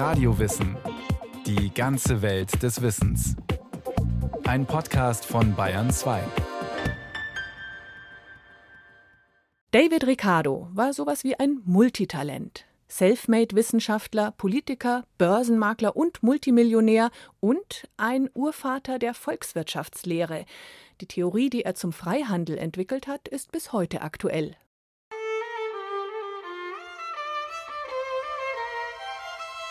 Radiowissen. Die ganze Welt des Wissens. Ein Podcast von Bayern 2. David Ricardo war sowas wie ein Multitalent. Selfmade-Wissenschaftler, Politiker, Börsenmakler und Multimillionär und ein Urvater der Volkswirtschaftslehre. Die Theorie, die er zum Freihandel entwickelt hat, ist bis heute aktuell.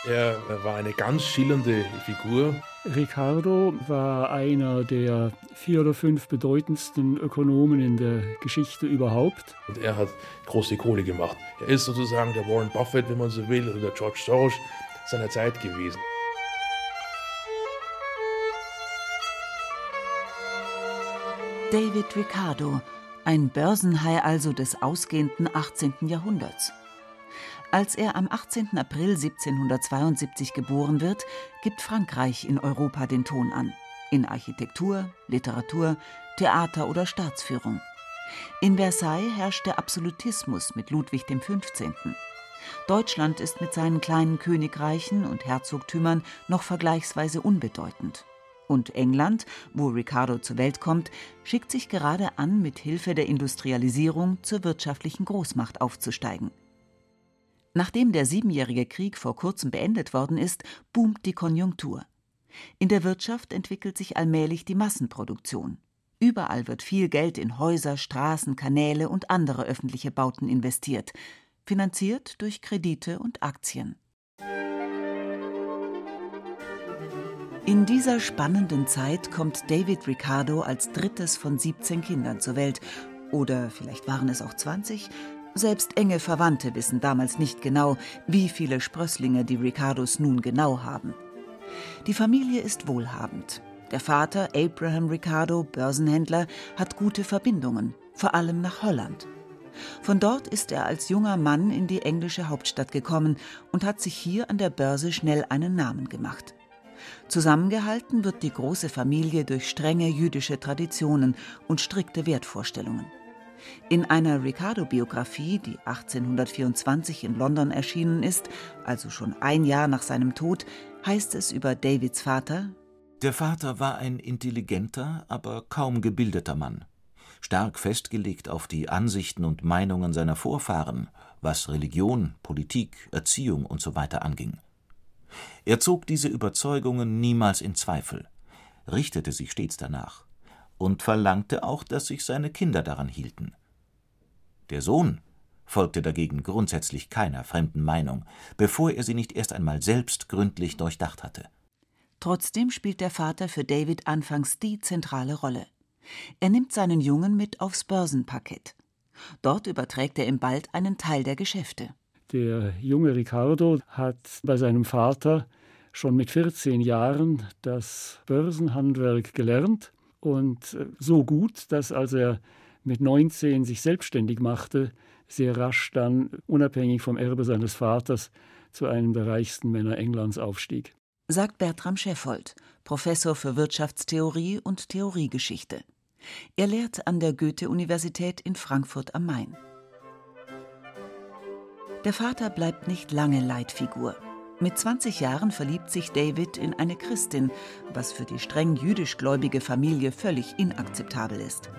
Er war eine ganz schillernde Figur. Ricardo war einer der vier oder fünf bedeutendsten Ökonomen in der Geschichte überhaupt. Und er hat große Kohle gemacht. Er ist sozusagen der Warren Buffett, wenn man so will, oder der George Soros seiner Zeit gewesen. David Ricardo, ein Börsenhai also des ausgehenden 18. Jahrhunderts. Als er am 18. April 1772 geboren wird, gibt Frankreich in Europa den Ton an. In Architektur, Literatur, Theater oder Staatsführung. In Versailles herrscht der Absolutismus mit Ludwig XV. Deutschland ist mit seinen kleinen Königreichen und Herzogtümern noch vergleichsweise unbedeutend. Und England, wo Ricardo zur Welt kommt, schickt sich gerade an, mit Hilfe der Industrialisierung zur wirtschaftlichen Großmacht aufzusteigen. Nachdem der Siebenjährige Krieg vor kurzem beendet worden ist, boomt die Konjunktur. In der Wirtschaft entwickelt sich allmählich die Massenproduktion. Überall wird viel Geld in Häuser, Straßen, Kanäle und andere öffentliche Bauten investiert, finanziert durch Kredite und Aktien. In dieser spannenden Zeit kommt David Ricardo als drittes von 17 Kindern zur Welt. Oder vielleicht waren es auch 20, selbst enge Verwandte wissen damals nicht genau, wie viele Sprösslinge die Ricardos nun genau haben. Die Familie ist wohlhabend. Der Vater, Abraham Ricardo, Börsenhändler, hat gute Verbindungen, vor allem nach Holland. Von dort ist er als junger Mann in die englische Hauptstadt gekommen und hat sich hier an der Börse schnell einen Namen gemacht. Zusammengehalten wird die große Familie durch strenge jüdische Traditionen und strikte Wertvorstellungen. In einer Ricardo-Biografie, die 1824 in London erschienen ist, also schon ein Jahr nach seinem Tod, heißt es über Davids Vater Der Vater war ein intelligenter, aber kaum gebildeter Mann, stark festgelegt auf die Ansichten und Meinungen seiner Vorfahren, was Religion, Politik, Erziehung usw. So anging. Er zog diese Überzeugungen niemals in Zweifel, richtete sich stets danach und verlangte auch, dass sich seine Kinder daran hielten. Der Sohn folgte dagegen grundsätzlich keiner fremden Meinung, bevor er sie nicht erst einmal selbst gründlich durchdacht hatte. Trotzdem spielt der Vater für David anfangs die zentrale Rolle. Er nimmt seinen Jungen mit aufs Börsenparkett. Dort überträgt er ihm bald einen Teil der Geschäfte. Der junge Ricardo hat bei seinem Vater schon mit 14 Jahren das Börsenhandwerk gelernt und äh, so gut, dass als er mit 19 sich selbstständig machte, sehr rasch dann unabhängig vom Erbe seines Vaters zu einem der reichsten Männer Englands aufstieg. Sagt Bertram Scheffold, Professor für Wirtschaftstheorie und Theoriegeschichte. Er lehrt an der Goethe-Universität in Frankfurt am Main. Der Vater bleibt nicht lange Leitfigur. Mit 20 Jahren verliebt sich David in eine Christin, was für die streng jüdischgläubige Familie völlig inakzeptabel ist.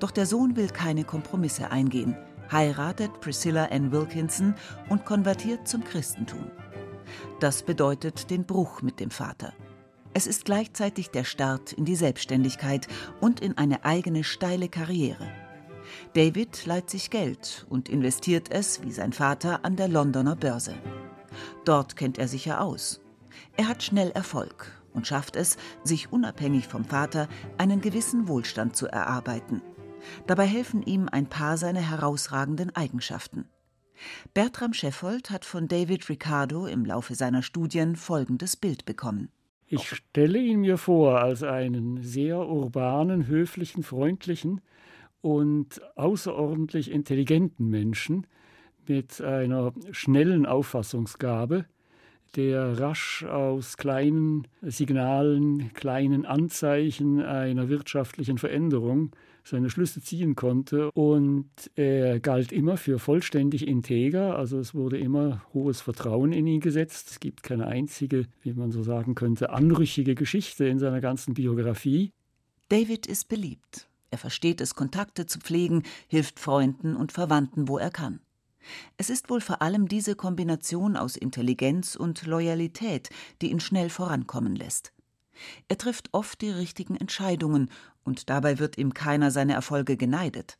Doch der Sohn will keine Kompromisse eingehen, heiratet Priscilla Ann Wilkinson und konvertiert zum Christentum. Das bedeutet den Bruch mit dem Vater. Es ist gleichzeitig der Start in die Selbstständigkeit und in eine eigene steile Karriere. David leiht sich Geld und investiert es, wie sein Vater, an der Londoner Börse. Dort kennt er sich ja aus. Er hat schnell Erfolg und schafft es, sich unabhängig vom Vater einen gewissen Wohlstand zu erarbeiten. Dabei helfen ihm ein paar seiner herausragenden Eigenschaften. Bertram Scheffold hat von David Ricardo im Laufe seiner Studien folgendes Bild bekommen. Ich stelle ihn mir vor als einen sehr urbanen, höflichen, freundlichen und außerordentlich intelligenten Menschen, mit einer schnellen Auffassungsgabe, der rasch aus kleinen Signalen, kleinen Anzeichen einer wirtschaftlichen Veränderung seine Schlüsse ziehen konnte. Und er galt immer für vollständig integer, also es wurde immer hohes Vertrauen in ihn gesetzt. Es gibt keine einzige, wie man so sagen könnte, anrüchige Geschichte in seiner ganzen Biografie. David ist beliebt. Er versteht es, Kontakte zu pflegen, hilft Freunden und Verwandten, wo er kann. Es ist wohl vor allem diese Kombination aus Intelligenz und Loyalität, die ihn schnell vorankommen lässt. Er trifft oft die richtigen Entscheidungen, und dabei wird ihm keiner seine Erfolge geneidet.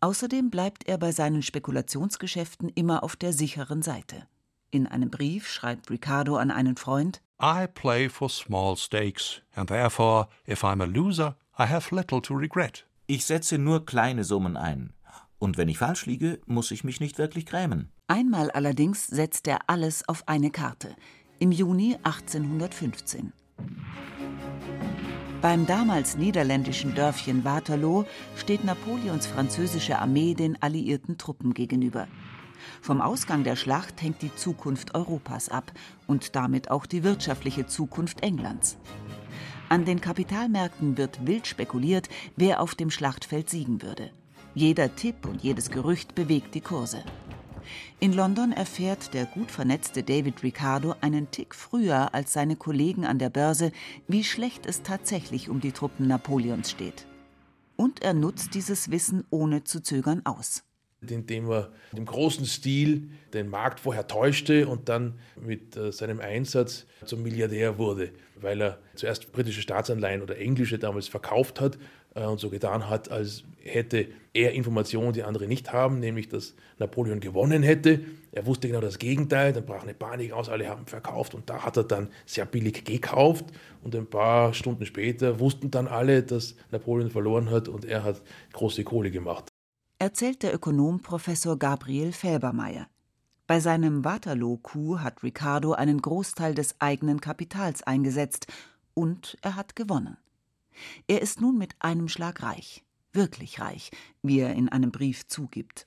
Außerdem bleibt er bei seinen Spekulationsgeschäften immer auf der sicheren Seite. In einem Brief schreibt Ricardo an einen Freund I play for small stakes, and therefore, if I'm a loser, I have little to regret. Ich setze nur kleine Summen ein. Und wenn ich falsch liege, muss ich mich nicht wirklich grämen. Einmal allerdings setzt er alles auf eine Karte. Im Juni 1815. Beim damals niederländischen Dörfchen Waterloo steht Napoleons französische Armee den alliierten Truppen gegenüber. Vom Ausgang der Schlacht hängt die Zukunft Europas ab und damit auch die wirtschaftliche Zukunft Englands. An den Kapitalmärkten wird wild spekuliert, wer auf dem Schlachtfeld siegen würde. Jeder Tipp und jedes Gerücht bewegt die Kurse. In London erfährt der gut vernetzte David Ricardo einen Tick früher als seine Kollegen an der Börse, wie schlecht es tatsächlich um die Truppen Napoleons steht. Und er nutzt dieses Wissen ohne zu zögern aus indem er im großen Stil den Markt vorher täuschte und dann mit äh, seinem Einsatz zum Milliardär wurde, weil er zuerst britische Staatsanleihen oder englische damals verkauft hat und so getan hat, als hätte er Informationen, die andere nicht haben, nämlich dass Napoleon gewonnen hätte. Er wusste genau das Gegenteil, dann brach eine Panik aus, alle haben verkauft und da hat er dann sehr billig gekauft und ein paar Stunden später wussten dann alle, dass Napoleon verloren hat und er hat große Kohle gemacht erzählt der Ökonom Professor Gabriel Felbermeier. Bei seinem Waterloo-Coup hat Ricardo einen Großteil des eigenen Kapitals eingesetzt und er hat gewonnen. Er ist nun mit einem Schlag reich, wirklich reich, wie er in einem Brief zugibt.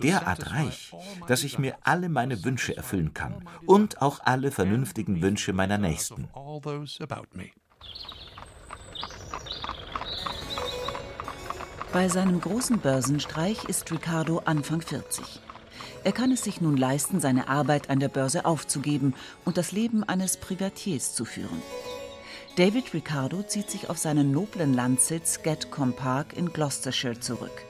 Derart reich, dass ich mir alle meine Wünsche erfüllen kann und auch alle vernünftigen Wünsche meiner Nächsten. Bei seinem großen Börsenstreich ist Ricardo Anfang 40. Er kann es sich nun leisten, seine Arbeit an der Börse aufzugeben und das Leben eines Privatiers zu führen. David Ricardo zieht sich auf seinen noblen Landsitz Gatcombe Park in Gloucestershire zurück.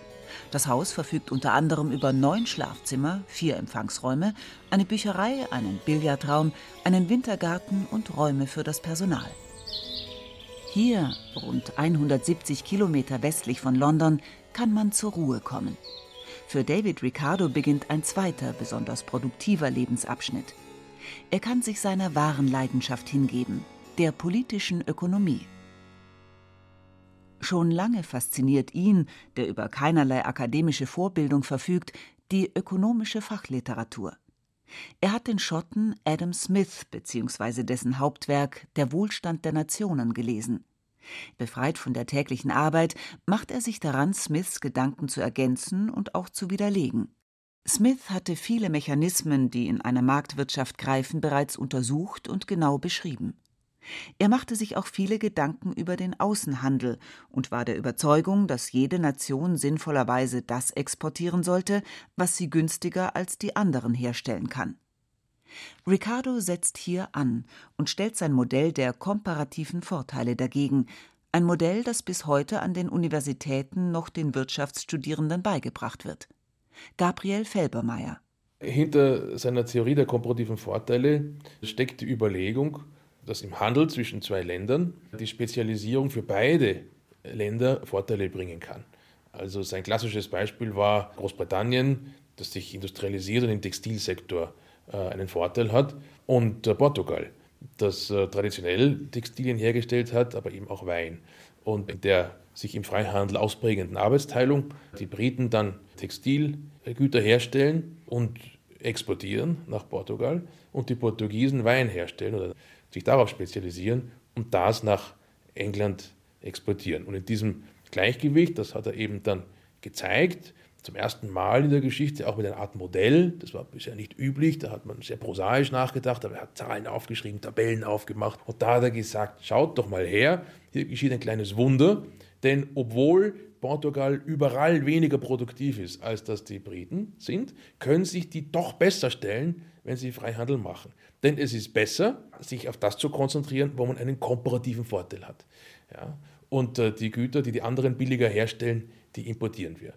Das Haus verfügt unter anderem über neun Schlafzimmer, vier Empfangsräume, eine Bücherei, einen Billardraum, einen Wintergarten und Räume für das Personal. Hier, rund 170 Kilometer westlich von London, kann man zur Ruhe kommen. Für David Ricardo beginnt ein zweiter, besonders produktiver Lebensabschnitt. Er kann sich seiner wahren Leidenschaft hingeben, der politischen Ökonomie. Schon lange fasziniert ihn, der über keinerlei akademische Vorbildung verfügt, die ökonomische Fachliteratur. Er hat den Schotten Adam Smith bzw. dessen Hauptwerk Der Wohlstand der Nationen gelesen. Befreit von der täglichen Arbeit macht er sich daran, Smiths Gedanken zu ergänzen und auch zu widerlegen. Smith hatte viele Mechanismen, die in einer Marktwirtschaft greifen, bereits untersucht und genau beschrieben. Er machte sich auch viele Gedanken über den Außenhandel und war der Überzeugung, dass jede Nation sinnvollerweise das exportieren sollte, was sie günstiger als die anderen herstellen kann. Ricardo setzt hier an und stellt sein Modell der komparativen Vorteile dagegen, ein Modell, das bis heute an den Universitäten noch den Wirtschaftsstudierenden beigebracht wird. Gabriel Felbermeier. Hinter seiner Theorie der komparativen Vorteile steckt die Überlegung, dass im Handel zwischen zwei Ländern die Spezialisierung für beide Länder Vorteile bringen kann. Also sein klassisches Beispiel war Großbritannien, das sich industrialisiert und im Textilsektor äh, einen Vorteil hat, und äh, Portugal, das äh, traditionell Textilien hergestellt hat, aber eben auch Wein. Und in der sich im Freihandel ausprägenden Arbeitsteilung die Briten dann Textilgüter herstellen und exportieren nach Portugal und die Portugiesen Wein herstellen oder sich darauf spezialisieren und das nach England exportieren. Und in diesem Gleichgewicht, das hat er eben dann gezeigt, zum ersten Mal in der Geschichte auch mit einer Art Modell. Das war bisher nicht üblich, da hat man sehr prosaisch nachgedacht, aber er hat Zahlen aufgeschrieben, Tabellen aufgemacht und da hat er gesagt, schaut doch mal her, hier geschieht ein kleines Wunder, denn obwohl Portugal überall weniger produktiv ist, als das die Briten sind, können sich die doch besser stellen, wenn sie Freihandel machen. Denn es ist besser, sich auf das zu konzentrieren, wo man einen komparativen Vorteil hat. Ja? Und äh, die Güter, die die anderen billiger herstellen, die importieren wir.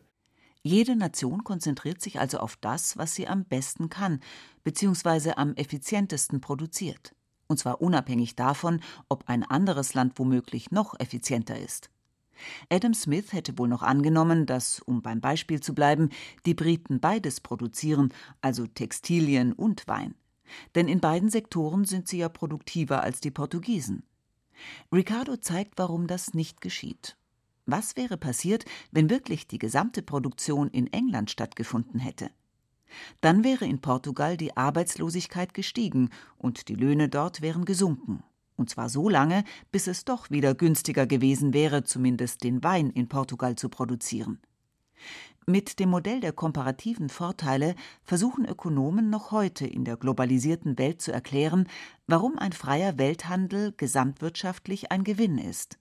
Jede Nation konzentriert sich also auf das, was sie am besten kann, beziehungsweise am effizientesten produziert. Und zwar unabhängig davon, ob ein anderes Land womöglich noch effizienter ist. Adam Smith hätte wohl noch angenommen, dass, um beim Beispiel zu bleiben, die Briten beides produzieren, also Textilien und Wein. Denn in beiden Sektoren sind sie ja produktiver als die Portugiesen. Ricardo zeigt, warum das nicht geschieht. Was wäre passiert, wenn wirklich die gesamte Produktion in England stattgefunden hätte? Dann wäre in Portugal die Arbeitslosigkeit gestiegen und die Löhne dort wären gesunken. Und zwar so lange, bis es doch wieder günstiger gewesen wäre, zumindest den Wein in Portugal zu produzieren. Mit dem Modell der komparativen Vorteile versuchen Ökonomen noch heute in der globalisierten Welt zu erklären, warum ein freier Welthandel gesamtwirtschaftlich ein Gewinn ist.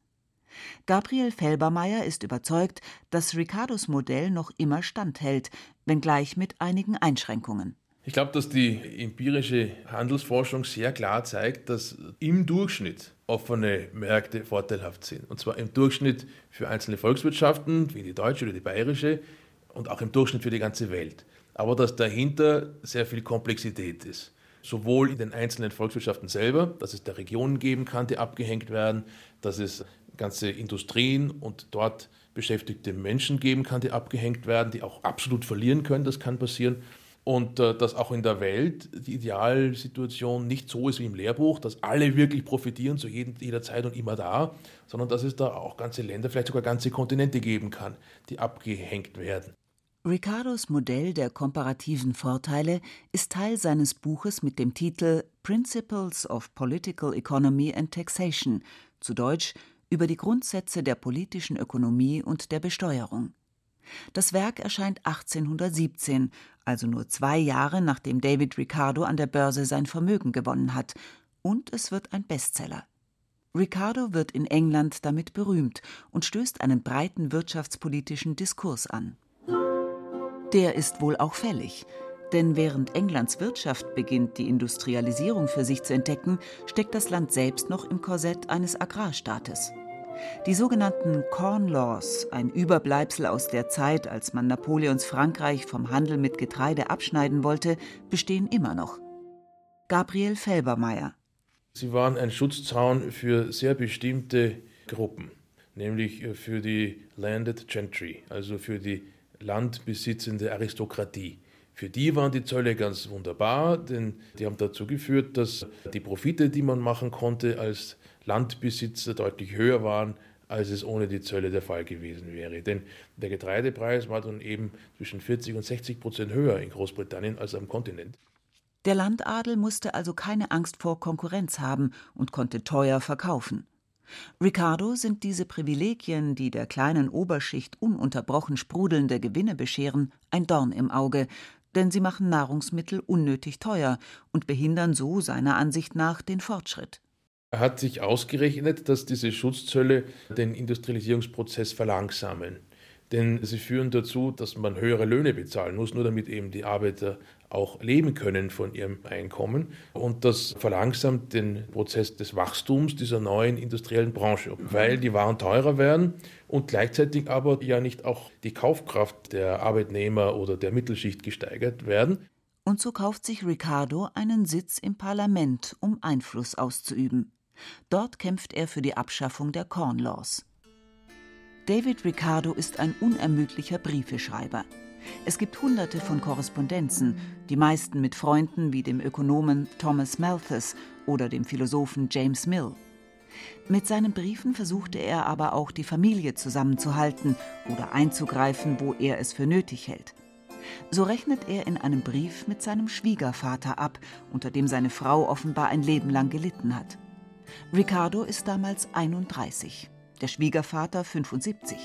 Gabriel Felbermeier ist überzeugt, dass Ricardos Modell noch immer standhält, wenngleich mit einigen Einschränkungen. Ich glaube, dass die empirische Handelsforschung sehr klar zeigt, dass im Durchschnitt offene Märkte vorteilhaft sind. Und zwar im Durchschnitt für einzelne Volkswirtschaften, wie die deutsche oder die bayerische, und auch im Durchschnitt für die ganze Welt. Aber dass dahinter sehr viel Komplexität ist. Sowohl in den einzelnen Volkswirtschaften selber, dass es da Regionen geben kann, die abgehängt werden, dass es ganze Industrien und dort beschäftigte Menschen geben kann, die abgehängt werden, die auch absolut verlieren können, das kann passieren. Und äh, dass auch in der Welt die Idealsituation nicht so ist wie im Lehrbuch, dass alle wirklich profitieren zu jedem, jeder Zeit und immer da, sondern dass es da auch ganze Länder, vielleicht sogar ganze Kontinente geben kann, die abgehängt werden. Ricardos Modell der komparativen Vorteile ist Teil seines Buches mit dem Titel Principles of Political Economy and Taxation, zu Deutsch über die Grundsätze der politischen Ökonomie und der Besteuerung. Das Werk erscheint 1817, also nur zwei Jahre nachdem David Ricardo an der Börse sein Vermögen gewonnen hat, und es wird ein Bestseller. Ricardo wird in England damit berühmt und stößt einen breiten wirtschaftspolitischen Diskurs an. Der ist wohl auch fällig, denn während Englands Wirtschaft beginnt, die Industrialisierung für sich zu entdecken, steckt das Land selbst noch im Korsett eines Agrarstaates. Die sogenannten Corn Laws, ein Überbleibsel aus der Zeit, als man Napoleons Frankreich vom Handel mit Getreide abschneiden wollte, bestehen immer noch. Gabriel Felbermeier. Sie waren ein Schutzzaun für sehr bestimmte Gruppen, nämlich äh, für die Landed Gentry, also für die landbesitzende Aristokratie. Für die waren die Zölle ganz wunderbar, denn die haben dazu geführt, dass die Profite, die man machen konnte als Landbesitzer deutlich höher waren, als es ohne die Zölle der Fall gewesen wäre. Denn der Getreidepreis war dann eben zwischen 40 und 60 Prozent höher in Großbritannien als am Kontinent. Der Landadel musste also keine Angst vor Konkurrenz haben und konnte teuer verkaufen. Ricardo sind diese Privilegien, die der kleinen Oberschicht ununterbrochen sprudelnde Gewinne bescheren, ein Dorn im Auge, denn sie machen Nahrungsmittel unnötig teuer und behindern so seiner Ansicht nach den Fortschritt. Hat sich ausgerechnet, dass diese Schutzzölle den Industrialisierungsprozess verlangsamen. Denn sie führen dazu, dass man höhere Löhne bezahlen muss, nur damit eben die Arbeiter auch leben können von ihrem Einkommen. Und das verlangsamt den Prozess des Wachstums dieser neuen industriellen Branche, weil die Waren teurer werden und gleichzeitig aber ja nicht auch die Kaufkraft der Arbeitnehmer oder der Mittelschicht gesteigert werden. Und so kauft sich Ricardo einen Sitz im Parlament, um Einfluss auszuüben. Dort kämpft er für die Abschaffung der Corn Laws. David Ricardo ist ein unermüdlicher Briefeschreiber. Es gibt hunderte von Korrespondenzen, die meisten mit Freunden wie dem Ökonomen Thomas Malthus oder dem Philosophen James Mill. Mit seinen Briefen versuchte er aber auch die Familie zusammenzuhalten oder einzugreifen, wo er es für nötig hält. So rechnet er in einem Brief mit seinem Schwiegervater ab, unter dem seine Frau offenbar ein Leben lang gelitten hat. Ricardo ist damals 31, der Schwiegervater 75.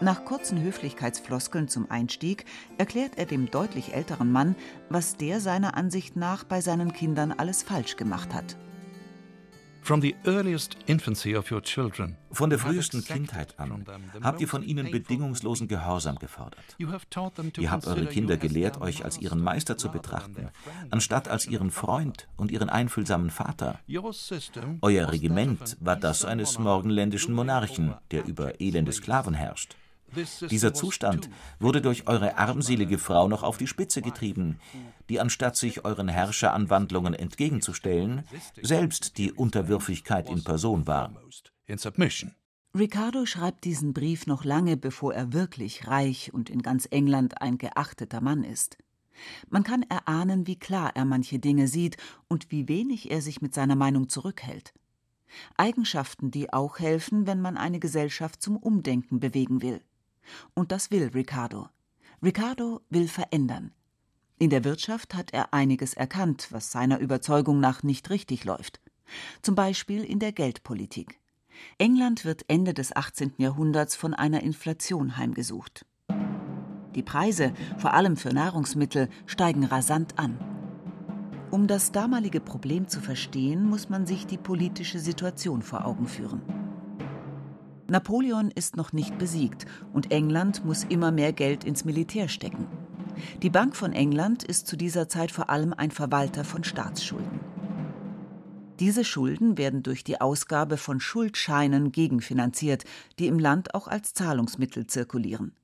Nach kurzen Höflichkeitsfloskeln zum Einstieg erklärt er dem deutlich älteren Mann, was der seiner Ansicht nach bei seinen Kindern alles falsch gemacht hat. Von der frühesten Kindheit an habt ihr von ihnen bedingungslosen Gehorsam gefordert. Ihr habt eure Kinder gelehrt, euch als ihren Meister zu betrachten, anstatt als ihren Freund und ihren einfühlsamen Vater. Euer Regiment war das eines morgenländischen Monarchen, der über elende Sklaven herrscht. Dieser Zustand wurde durch eure armselige Frau noch auf die Spitze getrieben, die anstatt sich euren Herrscheranwandlungen entgegenzustellen, selbst die Unterwürfigkeit in Person war. Ricardo schreibt diesen Brief noch lange, bevor er wirklich reich und in ganz England ein geachteter Mann ist. Man kann erahnen, wie klar er manche Dinge sieht und wie wenig er sich mit seiner Meinung zurückhält. Eigenschaften, die auch helfen, wenn man eine Gesellschaft zum Umdenken bewegen will. Und das will Ricardo. Ricardo will verändern. In der Wirtschaft hat er einiges erkannt, was seiner Überzeugung nach nicht richtig läuft. Zum Beispiel in der Geldpolitik. England wird Ende des 18. Jahrhunderts von einer Inflation heimgesucht. Die Preise, vor allem für Nahrungsmittel, steigen rasant an. Um das damalige Problem zu verstehen, muss man sich die politische Situation vor Augen führen. Napoleon ist noch nicht besiegt und England muss immer mehr Geld ins Militär stecken. Die Bank von England ist zu dieser Zeit vor allem ein Verwalter von Staatsschulden. Diese Schulden werden durch die Ausgabe von Schuldscheinen gegenfinanziert, die im Land auch als Zahlungsmittel zirkulieren.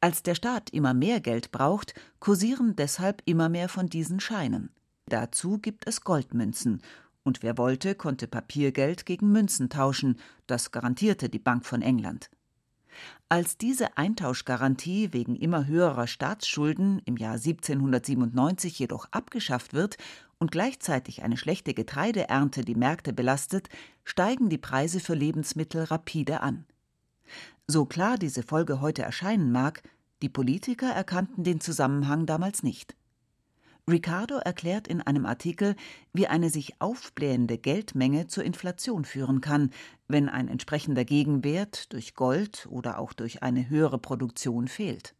Als der Staat immer mehr Geld braucht, kursieren deshalb immer mehr von diesen Scheinen. Dazu gibt es Goldmünzen und wer wollte, konnte Papiergeld gegen Münzen tauschen, das garantierte die Bank von England. Als diese Eintauschgarantie wegen immer höherer Staatsschulden im Jahr 1797 jedoch abgeschafft wird und gleichzeitig eine schlechte Getreideernte die Märkte belastet, steigen die Preise für Lebensmittel rapide an. So klar diese Folge heute erscheinen mag, die Politiker erkannten den Zusammenhang damals nicht. Ricardo erklärt in einem Artikel, wie eine sich aufblähende Geldmenge zur Inflation führen kann, wenn ein entsprechender Gegenwert durch Gold oder auch durch eine höhere Produktion fehlt.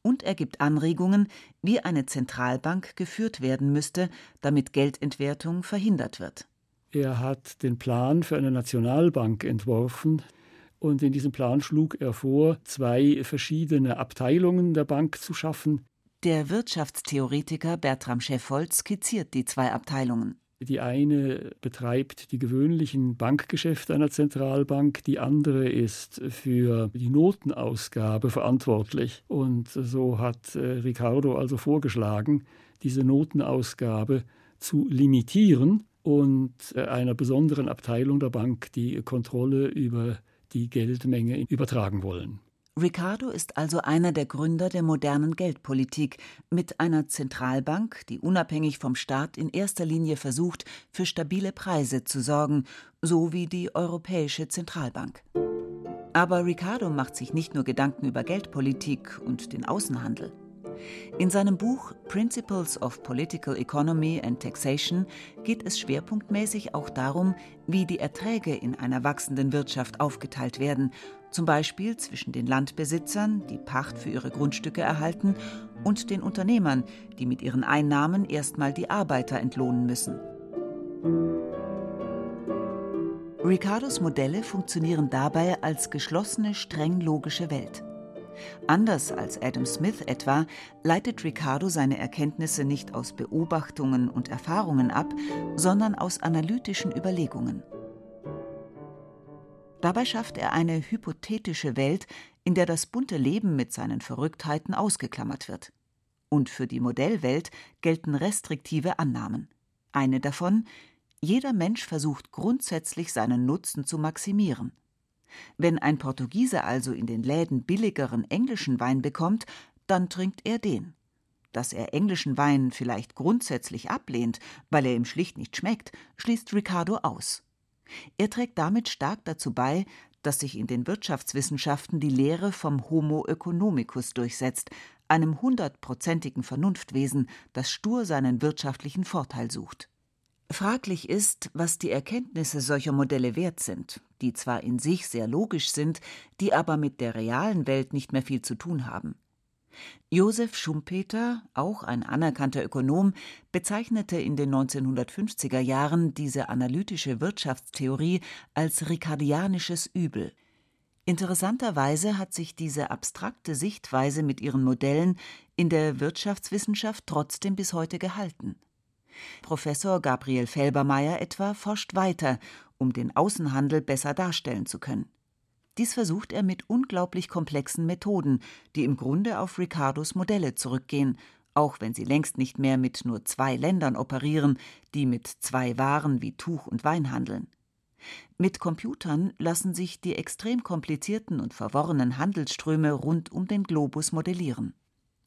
Und er gibt Anregungen, wie eine Zentralbank geführt werden müsste, damit Geldentwertung verhindert wird. Er hat den Plan für eine Nationalbank entworfen, und in diesem Plan schlug er vor, zwei verschiedene Abteilungen der Bank zu schaffen, der Wirtschaftstheoretiker Bertram Scheffold skizziert die zwei Abteilungen. Die eine betreibt die gewöhnlichen Bankgeschäfte einer Zentralbank, die andere ist für die Notenausgabe verantwortlich. Und so hat äh, Ricardo also vorgeschlagen, diese Notenausgabe zu limitieren und äh, einer besonderen Abteilung der Bank die Kontrolle über die Geldmenge übertragen wollen. Ricardo ist also einer der Gründer der modernen Geldpolitik mit einer Zentralbank, die unabhängig vom Staat in erster Linie versucht, für stabile Preise zu sorgen, so wie die Europäische Zentralbank. Aber Ricardo macht sich nicht nur Gedanken über Geldpolitik und den Außenhandel. In seinem Buch Principles of Political Economy and Taxation geht es schwerpunktmäßig auch darum, wie die Erträge in einer wachsenden Wirtschaft aufgeteilt werden zum Beispiel zwischen den Landbesitzern, die Pacht für ihre Grundstücke erhalten, und den Unternehmern, die mit ihren Einnahmen erstmal die Arbeiter entlohnen müssen. Ricardos Modelle funktionieren dabei als geschlossene, streng logische Welt. Anders als Adam Smith etwa leitet Ricardo seine Erkenntnisse nicht aus Beobachtungen und Erfahrungen ab, sondern aus analytischen Überlegungen. Dabei schafft er eine hypothetische Welt, in der das bunte Leben mit seinen Verrücktheiten ausgeklammert wird. Und für die Modellwelt gelten restriktive Annahmen. Eine davon jeder Mensch versucht grundsätzlich seinen Nutzen zu maximieren. Wenn ein Portugiese also in den Läden billigeren englischen Wein bekommt, dann trinkt er den. Dass er englischen Wein vielleicht grundsätzlich ablehnt, weil er ihm schlicht nicht schmeckt, schließt Ricardo aus. Er trägt damit stark dazu bei, dass sich in den Wirtschaftswissenschaften die Lehre vom Homo economicus durchsetzt, einem hundertprozentigen Vernunftwesen, das stur seinen wirtschaftlichen Vorteil sucht. Fraglich ist, was die Erkenntnisse solcher Modelle wert sind. die zwar in sich sehr logisch sind, die aber mit der realen Welt nicht mehr viel zu tun haben. Josef Schumpeter, auch ein anerkannter Ökonom, bezeichnete in den 1950er Jahren diese analytische Wirtschaftstheorie als ricardianisches Übel. Interessanterweise hat sich diese abstrakte Sichtweise mit ihren Modellen in der Wirtschaftswissenschaft trotzdem bis heute gehalten. Professor Gabriel Felbermeier etwa forscht weiter, um den Außenhandel besser darstellen zu können. Dies versucht er mit unglaublich komplexen Methoden, die im Grunde auf Ricardos Modelle zurückgehen, auch wenn sie längst nicht mehr mit nur zwei Ländern operieren, die mit zwei Waren wie Tuch und Wein handeln. Mit Computern lassen sich die extrem komplizierten und verworrenen Handelsströme rund um den Globus modellieren.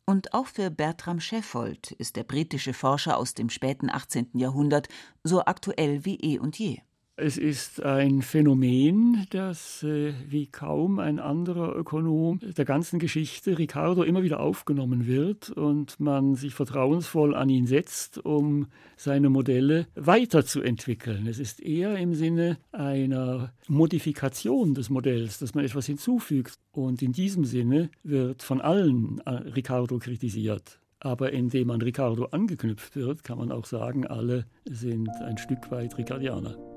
Und auch für Bertram Sheffold ist der britische Forscher aus dem späten 18. Jahrhundert so aktuell wie eh und je. Es ist ein Phänomen, das äh, wie kaum ein anderer Ökonom der ganzen Geschichte Ricardo immer wieder aufgenommen wird und man sich vertrauensvoll an ihn setzt, um seine Modelle weiterzuentwickeln. Es ist eher im Sinne einer Modifikation des Modells, dass man etwas hinzufügt. Und in diesem Sinne wird von allen äh, Ricardo kritisiert. Aber indem man Ricardo angeknüpft wird, kann man auch sagen, alle sind ein Stück weit Ricardianer.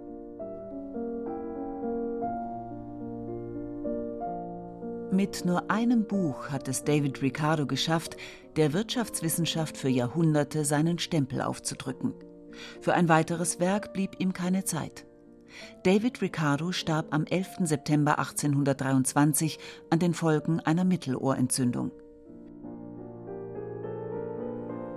Mit nur einem Buch hat es David Ricardo geschafft, der Wirtschaftswissenschaft für Jahrhunderte seinen Stempel aufzudrücken. Für ein weiteres Werk blieb ihm keine Zeit. David Ricardo starb am 11. September 1823 an den Folgen einer Mittelohrentzündung.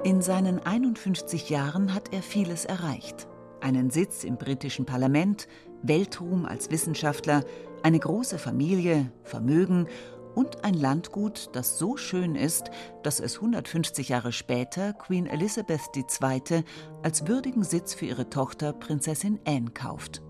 In seinen 51 Jahren hat er vieles erreicht. Einen Sitz im britischen Parlament, Weltruhm als Wissenschaftler, eine große Familie, Vermögen und ein Landgut, das so schön ist, dass es 150 Jahre später Queen Elizabeth II. als würdigen Sitz für ihre Tochter Prinzessin Anne kauft.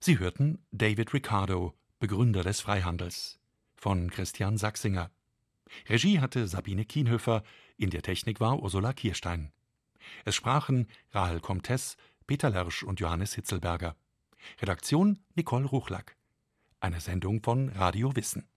Sie hörten David Ricardo, Begründer des Freihandels von Christian Sachsinger. Regie hatte Sabine Kienhöfer, in der Technik war Ursula Kirstein. Es sprachen Rahel Comtes, Peter Lersch und Johannes Hitzelberger. Redaktion Nicole Ruchlack. Eine Sendung von Radio Wissen.